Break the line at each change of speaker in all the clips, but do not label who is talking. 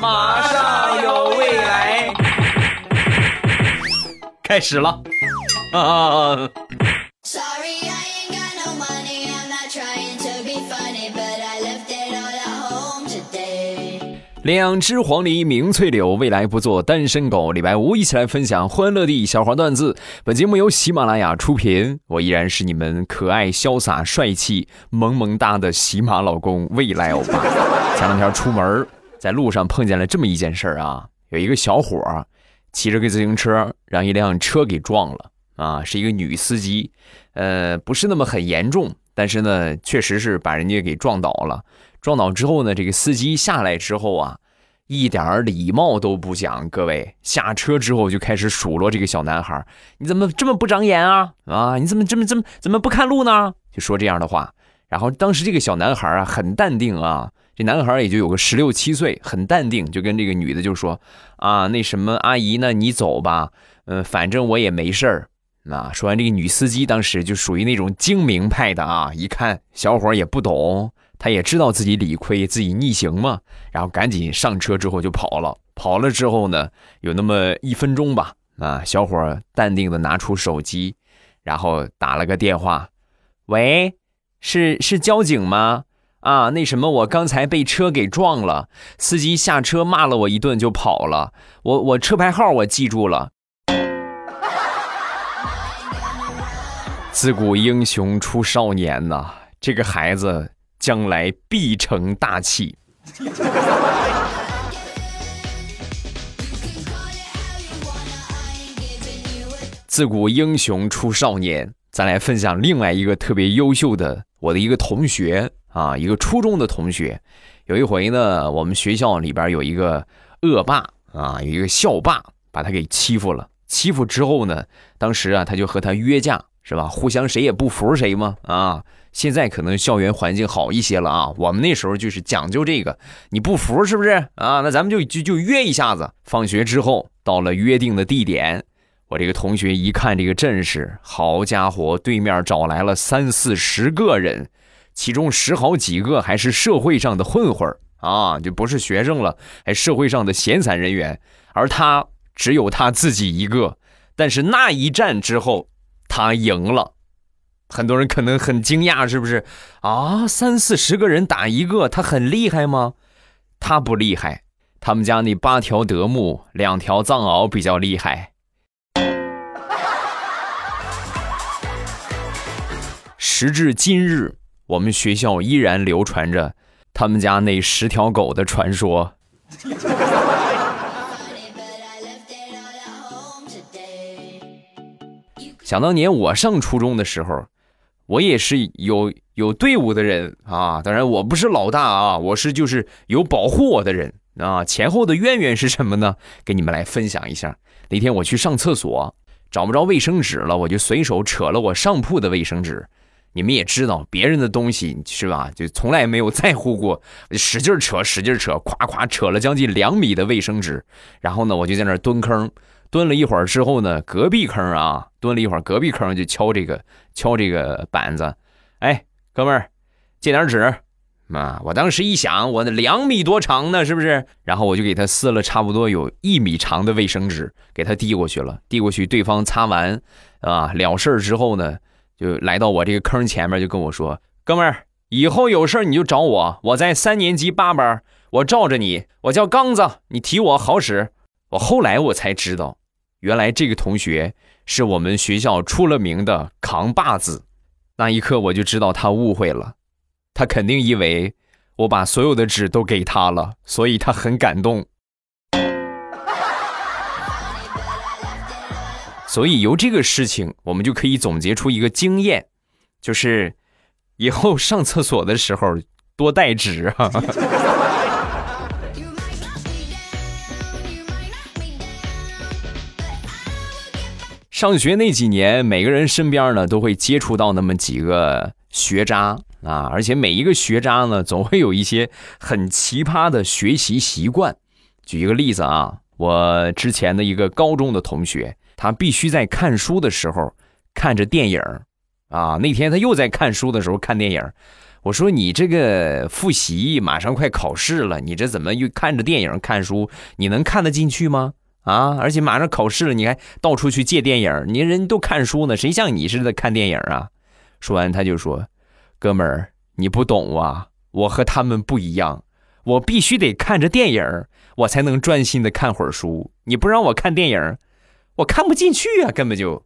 马上有未来，
开始了啊！两只黄鹂鸣翠柳，未来不做单身狗。礼拜五一起来分享欢乐地小黄段子。本节目由喜马拉雅出品，我依然是你们可爱、潇洒、帅气、萌萌哒的喜马老公未来欧巴。前两天出门，在路上碰见了这么一件事儿啊，有一个小伙儿骑着个自行车，让一辆车给撞了啊，是一个女司机，呃，不是那么很严重，但是呢，确实是把人家给撞倒了。撞倒之后呢，这个司机下来之后啊，一点礼貌都不讲。各位下车之后就开始数落这个小男孩：“你怎么这么不长眼啊？啊，你怎么这么这么怎么不看路呢？”就说这样的话。然后当时这个小男孩啊很淡定啊，这男孩也就有个十六七岁，很淡定，就跟这个女的就说：“啊，那什么阿姨呢？你走吧，嗯，反正我也没事儿。”那说完，这个女司机当时就属于那种精明派的啊，一看小伙也不懂。他也知道自己理亏，自己逆行嘛，然后赶紧上车之后就跑了。跑了之后呢，有那么一分钟吧，啊，小伙淡定的拿出手机，然后打了个电话，喂，是是交警吗？啊，那什么，我刚才被车给撞了，司机下车骂了我一顿就跑了，我我车牌号我记住了。自古英雄出少年呐，这个孩子。将来必成大器。自古英雄出少年，咱来分享另外一个特别优秀的我的一个同学啊，一个初中的同学。有一回呢，我们学校里边有一个恶霸啊，有一个校霸把他给欺负了。欺负之后呢，当时啊，他就和他约架，是吧？互相谁也不服谁嘛啊。现在可能校园环境好一些了啊，我们那时候就是讲究这个，你不服是不是啊？那咱们就就就约一下子。放学之后到了约定的地点，我这个同学一看这个阵势，好家伙，对面找来了三四十个人，其中十好几个还是社会上的混混啊，就不是学生了，还社会上的闲散人员，而他只有他自己一个。但是那一战之后，他赢了。很多人可能很惊讶，是不是啊？三四十个人打一个，他很厉害吗？他不厉害，他们家那八条德牧，两条藏獒比较厉害。时至今日，我们学校依然流传着他们家那十条狗的传说。想当年我上初中的时候。我也是有有队伍的人啊，当然我不是老大啊，我是就是有保护我的人啊。前后的渊源是什么呢？给你们来分享一下。那天我去上厕所，找不着卫生纸了，我就随手扯了我上铺的卫生纸。你们也知道，别人的东西是吧？就从来没有在乎过，使劲扯，使劲扯，咵咵扯了将近两米的卫生纸。然后呢，我就在那蹲坑。蹲了一会儿之后呢，隔壁坑啊，蹲了一会儿，隔壁坑就敲这个敲这个板子，哎，哥们儿，借点纸，啊，我当时一想，我那两米多长呢，是不是？然后我就给他撕了差不多有一米长的卫生纸，给他递过去了。递过去，对方擦完，啊，了事儿之后呢，就来到我这个坑前面，就跟我说：“哥们儿，以后有事儿你就找我，我在三年级八班，我罩着你，我叫刚子，你提我好使。”我后来我才知道，原来这个同学是我们学校出了名的扛把子。那一刻我就知道他误会了，他肯定以为我把所有的纸都给他了，所以他很感动。所以由这个事情，我们就可以总结出一个经验，就是以后上厕所的时候多带纸啊。上学那几年，每个人身边呢都会接触到那么几个学渣啊，而且每一个学渣呢，总会有一些很奇葩的学习习惯。举一个例子啊，我之前的一个高中的同学，他必须在看书的时候看着电影啊。那天他又在看书的时候看电影，我说你这个复习马上快考试了，你这怎么又看着电影看书？你能看得进去吗？啊！而且马上考试了，你还到处去借电影，你人都看书呢，谁像你似的看电影啊？说完他就说：“哥们儿，你不懂啊，我和他们不一样，我必须得看着电影，我才能专心的看会儿书。你不让我看电影，我看不进去啊，根本就。”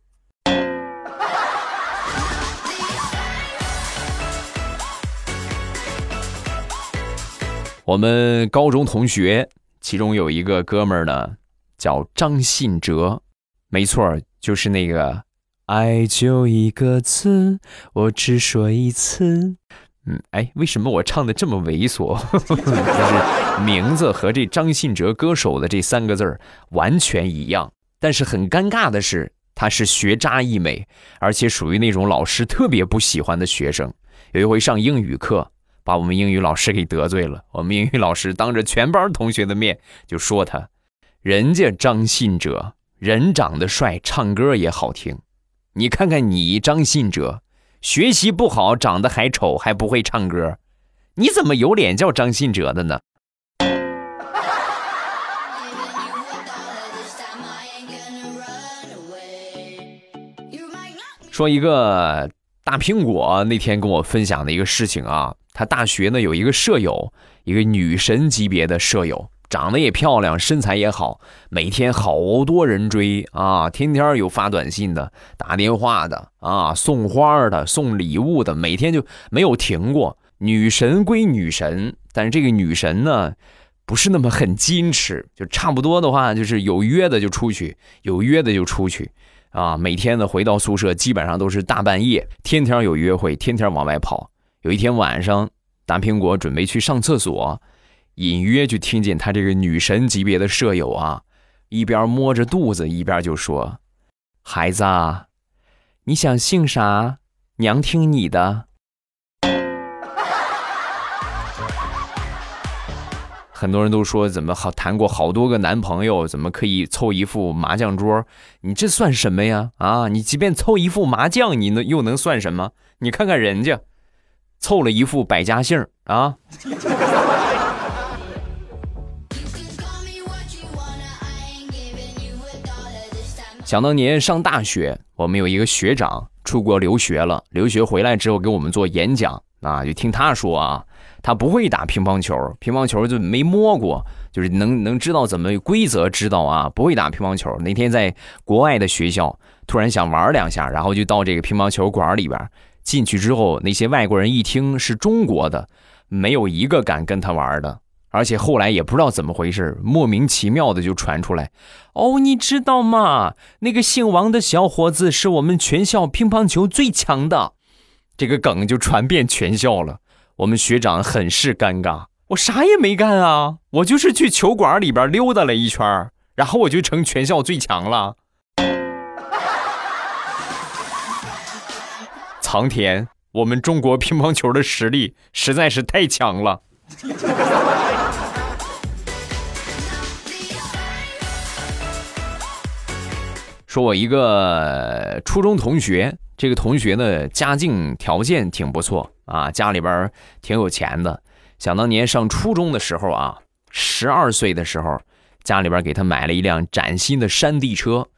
我们高中同学，其中有一个哥们儿呢，叫张信哲，没错，就是那个“爱就一个字，我只说一次”。嗯，哎，为什么我唱的这么猥琐？就是名字和这张信哲歌手的这三个字儿完全一样，但是很尴尬的是，他是学渣一枚，而且属于那种老师特别不喜欢的学生。有一回上英语课。把我们英语老师给得罪了。我们英语老师当着全班同学的面就说他：“人家张信哲人长得帅，唱歌也好听。你看看你张信哲，学习不好，长得还丑，还不会唱歌，你怎么有脸叫张信哲的呢？”说一个大苹果那天跟我分享的一个事情啊。他大学呢有一个舍友，一个女神级别的舍友，长得也漂亮，身材也好，每天好多人追啊，天天有发短信的、打电话的啊，送花的、送礼物的，每天就没有停过。女神归女神，但是这个女神呢，不是那么很矜持，就差不多的话，就是有约的就出去，有约的就出去啊。每天呢回到宿舍，基本上都是大半夜，天天有约会，天天往外跑。有一天晚上，大苹果准备去上厕所，隐约就听见他这个女神级别的舍友啊，一边摸着肚子，一边就说：“孩子，啊你想姓啥？娘听你的。”很多人都说怎么好谈过好多个男朋友，怎么可以凑一副麻将桌？你这算什么呀？啊，你即便凑一副麻将，你能又能算什么？你看看人家。凑了一副百家姓啊！想当年上大学，我们有一个学长出国留学了，留学回来之后给我们做演讲啊，就听他说啊，他不会打乒乓球，乒乓球就没摸过，就是能能知道怎么规则知道啊，不会打乒乓球。那天在国外的学校，突然想玩两下，然后就到这个乒乓球馆里边。进去之后，那些外国人一听是中国的，没有一个敢跟他玩的。而且后来也不知道怎么回事，莫名其妙的就传出来：“哦，你知道吗？那个姓王的小伙子是我们全校乒乓球最强的。”这个梗就传遍全校了。我们学长很是尴尬，我啥也没干啊，我就是去球馆里边溜达了一圈，然后我就成全校最强了。苍田，我们中国乒乓球的实力实在是太强了。说我一个初中同学，这个同学呢家境条件挺不错啊，家里边挺有钱的。想当年上初中的时候啊，十二岁的时候，家里边给他买了一辆崭新的山地车，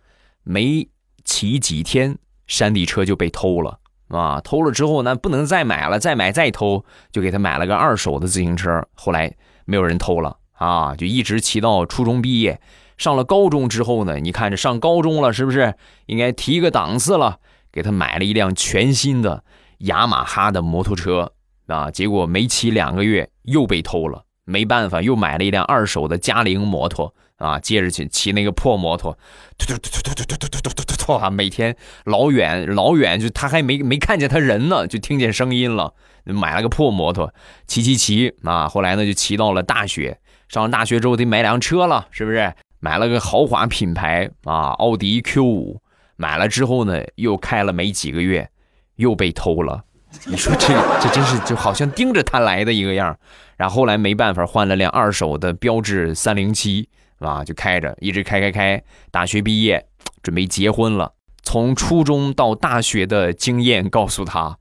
没骑几天，山地车就被偷了。啊，偷了之后呢，不能再买了，再买再偷，就给他买了个二手的自行车。后来没有人偷了啊，就一直骑到初中毕业。上了高中之后呢，你看这上高中了，是不是应该提个档次了？给他买了一辆全新的雅马哈的摩托车啊，结果没骑两个月又被偷了。没办法，又买了一辆二手的嘉陵摩托啊，接着去骑那个破摩托，突突突突突突突突突突突啊！每天老远老远就他还没没看见他人呢，就听见声音了。买了个破摩托，骑骑骑啊！后来呢，就骑到了大学。上了大学之后得买辆车了，是不是？买了个豪华品牌啊，奥迪 Q 五。买了之后呢，又开了没几个月，又被偷了。你说这这真是就好像盯着他来的一个样然后后来没办法换了辆二手的标致三零七啊，就开着一直开开开。大学毕业准备结婚了，从初中到大学的经验告诉他，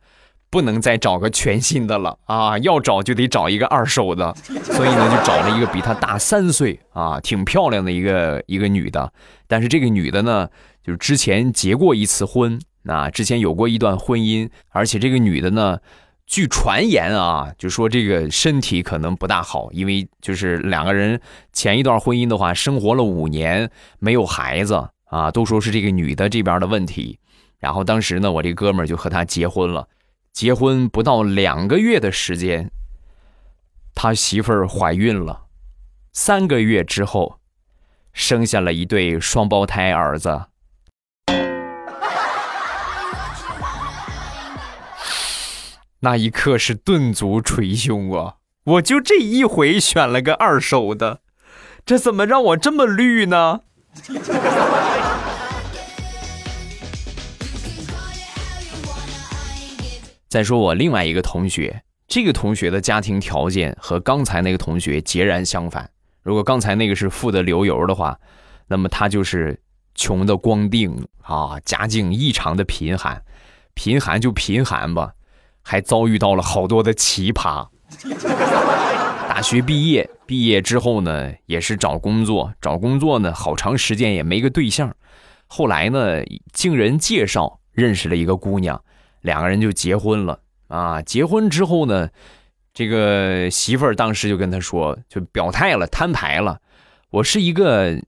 不能再找个全新的了啊，要找就得找一个二手的，所以呢就找了一个比他大三岁啊，挺漂亮的一个一个女的，但是这个女的呢，就是之前结过一次婚，那，之前有过一段婚姻，而且这个女的呢。据传言啊，就说这个身体可能不大好，因为就是两个人前一段婚姻的话，生活了五年没有孩子啊，都说是这个女的这边的问题。然后当时呢，我这哥们就和她结婚了，结婚不到两个月的时间，他媳妇儿怀孕了，三个月之后，生下了一对双胞胎儿子。那一刻是顿足捶胸啊！我就这一回选了个二手的，这怎么让我这么绿呢？再说我另外一个同学，这个同学的家庭条件和刚才那个同学截然相反。如果刚才那个是富的流油的话，那么他就是穷的光腚啊，家境异常的贫寒，贫寒就贫寒吧。还遭遇到了好多的奇葩。大学毕业，毕业之后呢，也是找工作，找工作呢，好长时间也没个对象。后来呢，经人介绍认识了一个姑娘，两个人就结婚了。啊，结婚之后呢，这个媳妇儿当时就跟他说，就表态了，摊牌了，我是一个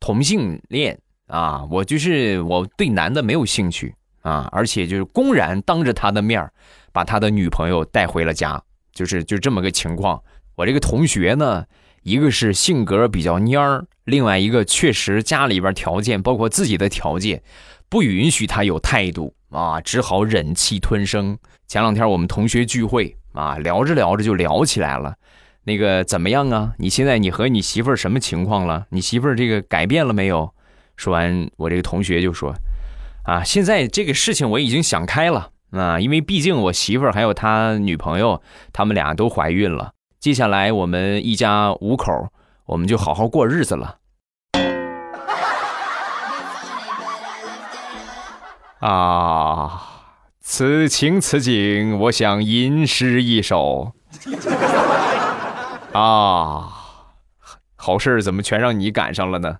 同性恋啊，我就是我对男的没有兴趣。啊，而且就是公然当着他的面把他的女朋友带回了家，就是就这么个情况。我这个同学呢，一个是性格比较蔫儿，另外一个确实家里边条件，包括自己的条件，不允许他有态度啊，只好忍气吞声。前两天我们同学聚会啊，聊着聊着就聊起来了，那个怎么样啊？你现在你和你媳妇儿什么情况了？你媳妇儿这个改变了没有？说完，我这个同学就说。啊，现在这个事情我已经想开了啊，因为毕竟我媳妇儿还有他女朋友，他们俩都怀孕了。接下来我们一家五口，我们就好好过日子了。啊，此情此景，我想吟诗一首。啊，好事怎么全让你赶上了呢？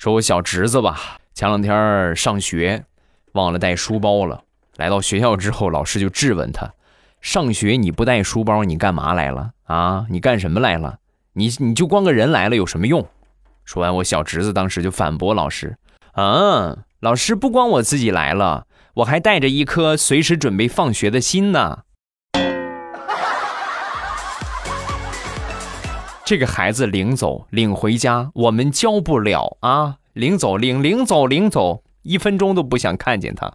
说我小侄子吧，前两天上学忘了带书包了。来到学校之后，老师就质问他：“上学你不带书包，你干嘛来了啊？你干什么来了？你你就光个人来了有什么用？”说完，我小侄子当时就反驳老师：“嗯，老师不光我自己来了，我还带着一颗随时准备放学的心呢。”这个孩子领走，领回家，我们教不了啊！领走，领领走，领走，一分钟都不想看见他。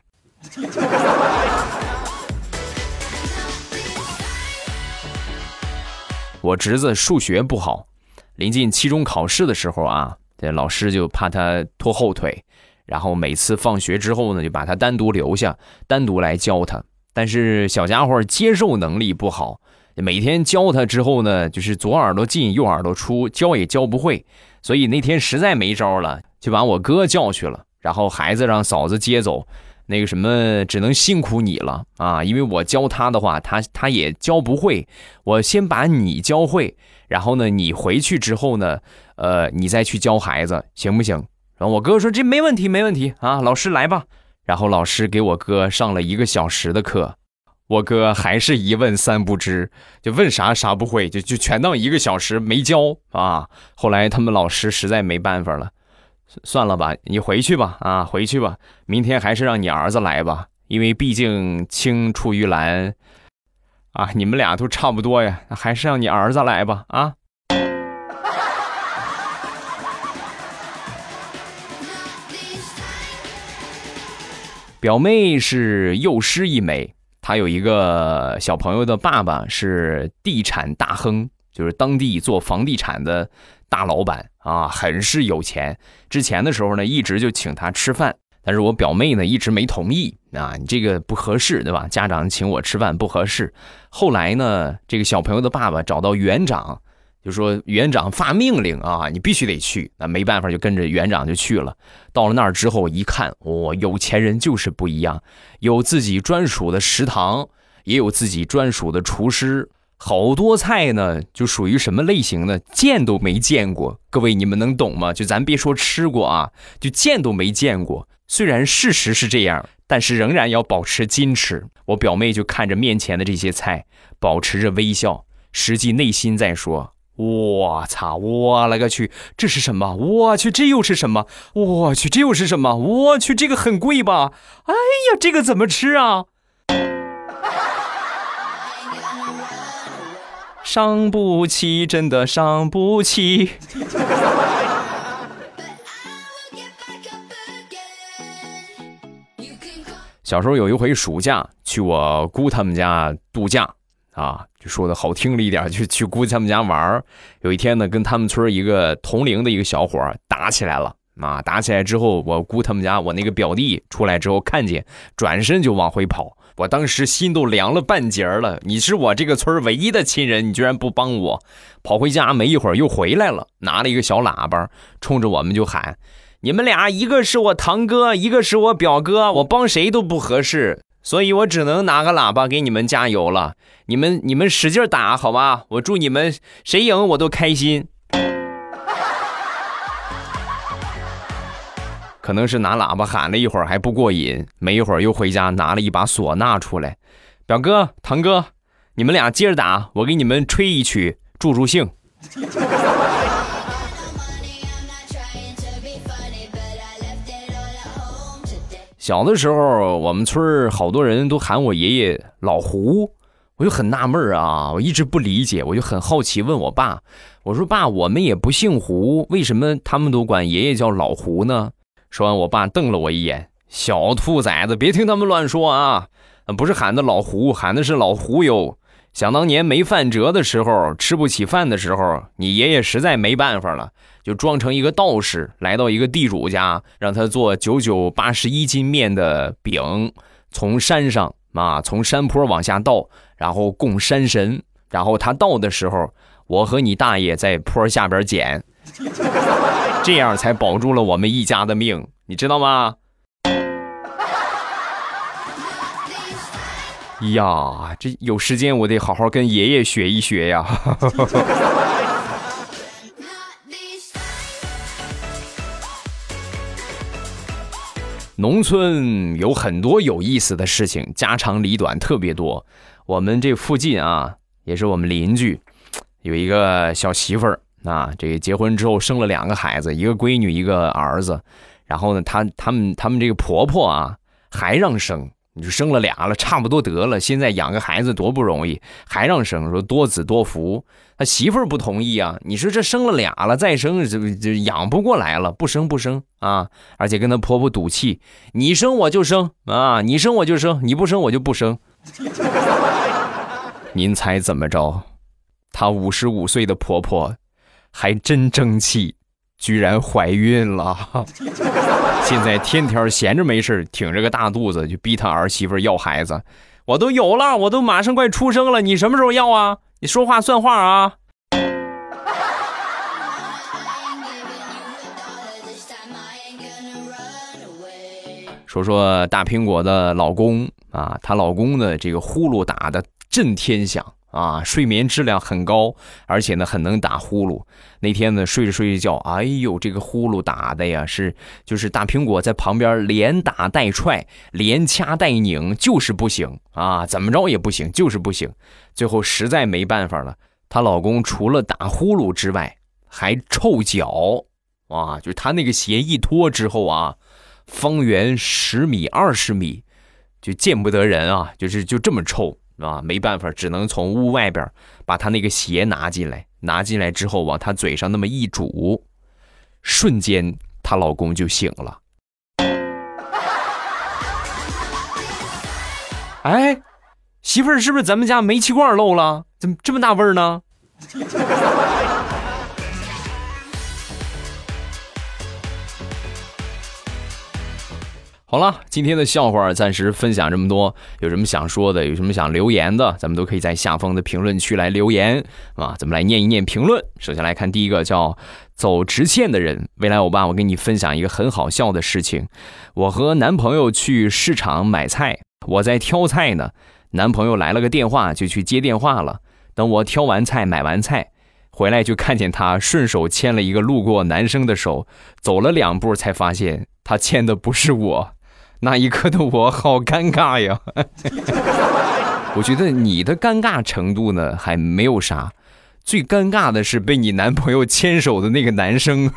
我侄子数学不好，临近期中考试的时候啊，这老师就怕他拖后腿，然后每次放学之后呢，就把他单独留下，单独来教他。但是小家伙接受能力不好。每天教他之后呢，就是左耳朵进右耳朵出，教也教不会，所以那天实在没招了，就把我哥叫去了，然后孩子让嫂子接走，那个什么只能辛苦你了。啊，因为我教他的话，他他也教不会，我先把你教会，然后呢，你回去之后呢，呃，你再去教孩子，行不行？然后我哥说这没问题，没问题。啊，老师来吧，然后老师给我哥上了一个小时的课。我哥还是一问三不知，就问啥啥不会，就就全当一个小时没教啊。后来他们老师实在没办法了，算了吧，你回去吧，啊，回去吧，明天还是让你儿子来吧，因为毕竟青出于蓝，啊，你们俩都差不多呀，还是让你儿子来吧，啊。表妹是幼师一枚。他有一个小朋友的爸爸是地产大亨，就是当地做房地产的大老板啊，很是有钱。之前的时候呢，一直就请他吃饭，但是我表妹呢一直没同意啊，你这个不合适，对吧？家长请我吃饭不合适。后来呢，这个小朋友的爸爸找到园长，就说园长发命令啊，你必须得去。那没办法，就跟着园长就去了。到了那儿之后一看，哇，有钱人就是不一样，有自己专属的食堂，也有自己专属的厨师。好多菜呢，就属于什么类型呢？见都没见过。各位，你们能懂吗？就咱别说吃过啊，就见都没见过。虽然事实是这样，但是仍然要保持矜持。我表妹就看着面前的这些菜，保持着微笑，实际内心在说。我操！我勒个去！这是什么？我去！这又是什么？我去！这又是什么？我去！这个很贵吧？哎呀，这个怎么吃啊？伤不起，真的伤不起。小时候有一回暑假去我姑他们家度假。啊，就说的好听了一点，就去姑他们家玩儿。有一天呢，跟他们村一个同龄的一个小伙打起来了。啊，打起来之后，我姑他们家我那个表弟出来之后看见，转身就往回跑。我当时心都凉了半截了。你是我这个村唯一的亲人，你居然不帮我？跑回家没一会儿又回来了，拿了一个小喇叭，冲着我们就喊：“你们俩一个是我堂哥，一个是我表哥，我帮谁都不合适。”所以我只能拿个喇叭给你们加油了，你们你们使劲打好吧，我祝你们谁赢我都开心。可能是拿喇叭喊了一会儿还不过瘾，没一会儿又回家拿了一把唢呐出来，表哥堂哥，你们俩接着打，我给你们吹一曲助助兴。小的时候，我们村好多人都喊我爷爷老胡，我就很纳闷啊，我一直不理解，我就很好奇，问我爸，我说爸，我们也不姓胡，为什么他们都管爷爷叫老胡呢？说完，我爸瞪了我一眼，小兔崽子，别听他们乱说啊，不是喊的老胡，喊的是老胡油。想当年没饭辙的时候，吃不起饭的时候，你爷爷实在没办法了，就装成一个道士，来到一个地主家，让他做九九八十一斤面的饼，从山上啊，从山坡往下倒，然后供山神。然后他倒的时候，我和你大爷在坡下边捡，这样才保住了我们一家的命，你知道吗？呀，这有时间我得好好跟爷爷学一学呀！农村有很多有意思的事情，家长里短特别多。我们这附近啊，也是我们邻居，有一个小媳妇儿啊，这个结婚之后生了两个孩子，一个闺女，一个儿子。然后呢，她他们他们这个婆婆啊，还让生。你就生了俩了，差不多得了。现在养个孩子多不容易，还让生，说多子多福。他媳妇儿不同意啊。你说这生了俩了，再生这这养不过来了，不生不生啊！而且跟他婆婆赌气，你生我就生啊，你生我就生，你不生我就不生。您猜怎么着？她五十五岁的婆婆还真争气，居然怀孕了。现在天天闲着没事挺着个大肚子就逼他儿媳妇要孩子，我都有了，我都马上快出生了，你什么时候要啊？你说话算话啊！说说大苹果的老公啊，她老公的这个呼噜打的震天响。啊，睡眠质量很高，而且呢很能打呼噜。那天呢睡着睡着觉，哎呦，这个呼噜打的呀是，就是大苹果在旁边连打带踹，连掐带拧，就是不行啊，怎么着也不行，就是不行。最后实在没办法了，她老公除了打呼噜之外，还臭脚，啊，就是他那个鞋一脱之后啊，方圆十米、二十米就见不得人啊，就是就这么臭。啊，没办法，只能从屋外边把他那个鞋拿进来。拿进来之后，往他嘴上那么一煮，瞬间她老公就醒了。哎，媳妇儿，是不是咱们家煤气罐漏了？怎么这么大味儿呢？好了，今天的笑话暂时分享这么多。有什么想说的，有什么想留言的，咱们都可以在下方的评论区来留言啊。咱们来念一念评论。首先来看第一个，叫走直线的人。未来欧巴，我跟你分享一个很好笑的事情。我和男朋友去市场买菜，我在挑菜呢，男朋友来了个电话，就去接电话了。等我挑完菜、买完菜回来，就看见他顺手牵了一个路过男生的手，走了两步才发现他牵的不是我。那一刻的我好尴尬呀！我觉得你的尴尬程度呢还没有啥，最尴尬的是被你男朋友牵手的那个男生，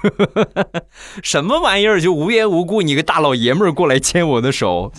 什么玩意儿？就无缘无故你个大老爷们儿过来牵我的手。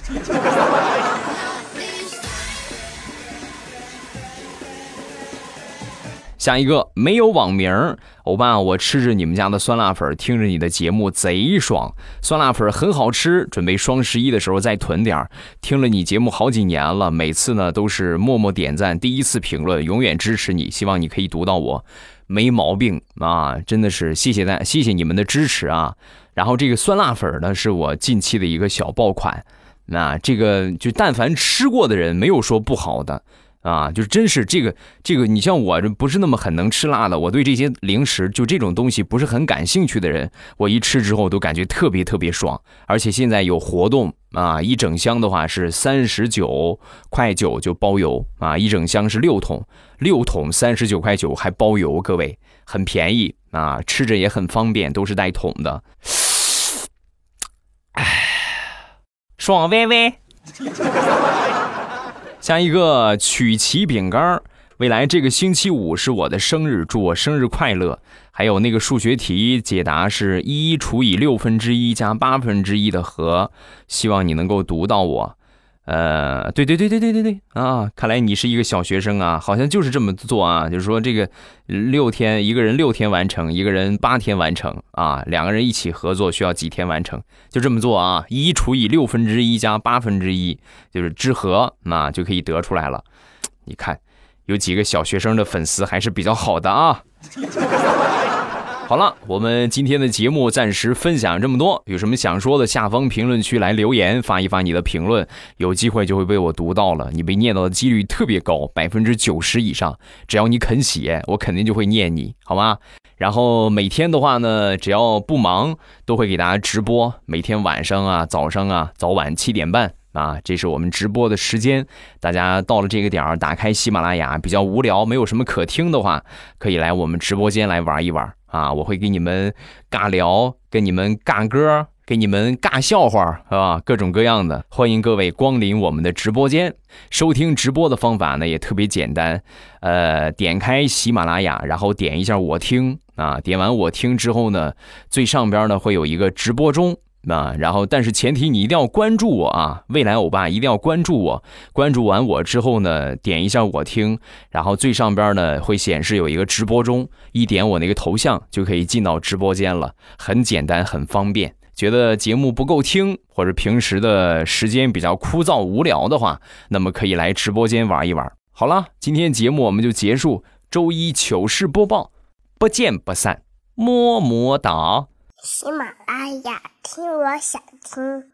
下一个没有网名欧巴，我吃着你们家的酸辣粉，听着你的节目贼爽，酸辣粉很好吃，准备双十一的时候再囤点儿。听了你节目好几年了，每次呢都是默默点赞，第一次评论，永远支持你，希望你可以读到我，没毛病啊，真的是谢谢大，谢谢你们的支持啊。然后这个酸辣粉呢，是我近期的一个小爆款，那这个就但凡吃过的人，没有说不好的。啊，就真是这个这个，你像我这不是那么很能吃辣的，我对这些零食就这种东西不是很感兴趣的人，我一吃之后都感觉特别特别爽。而且现在有活动啊，一整箱的话是三十九块九就包邮啊，一整箱是六桶，六桶三十九块九还包邮，各位很便宜啊，吃着也很方便，都是带桶的。哎，爽歪歪。下一个曲奇饼干未来这个星期五是我的生日，祝我生日快乐。还有那个数学题解答是一除以六分之一加八分之一的和，希望你能够读到我。呃，对对对对对对对啊！看来你是一个小学生啊，好像就是这么做啊，就是说这个六天一个人六天完成，一个人八天完成啊，两个人一起合作需要几天完成？就这么做啊，一除以六分之一加八分之一就是之和，那就可以得出来了。你看，有几个小学生的粉丝还是比较好的啊。好了，我们今天的节目暂时分享这么多。有什么想说的，下方评论区来留言，发一发你的评论，有机会就会被我读到了。你被念到的几率特别高，百分之九十以上。只要你肯写，我肯定就会念你，好吗？然后每天的话呢，只要不忙，都会给大家直播。每天晚上啊，早上啊，早晚七点半啊，这是我们直播的时间。大家到了这个点儿，打开喜马拉雅，比较无聊，没有什么可听的话，可以来我们直播间来玩一玩。啊，我会给你们尬聊，跟你们尬歌，给你们尬笑话，是吧？各种各样的，欢迎各位光临我们的直播间。收听直播的方法呢也特别简单，呃，点开喜马拉雅，然后点一下我听啊，点完我听之后呢，最上边呢会有一个直播中。啊，然后，但是前提你一定要关注我啊！未来欧巴一定要关注我，关注完我之后呢，点一下我听，然后最上边呢会显示有一个直播中，一点我那个头像就可以进到直播间了，很简单，很方便。觉得节目不够听，或者平时的时间比较枯燥无聊的话，那么可以来直播间玩一玩。好了，今天节目我们就结束，周一糗事播报，不见不散，么么哒。
喜马拉雅，听我想听。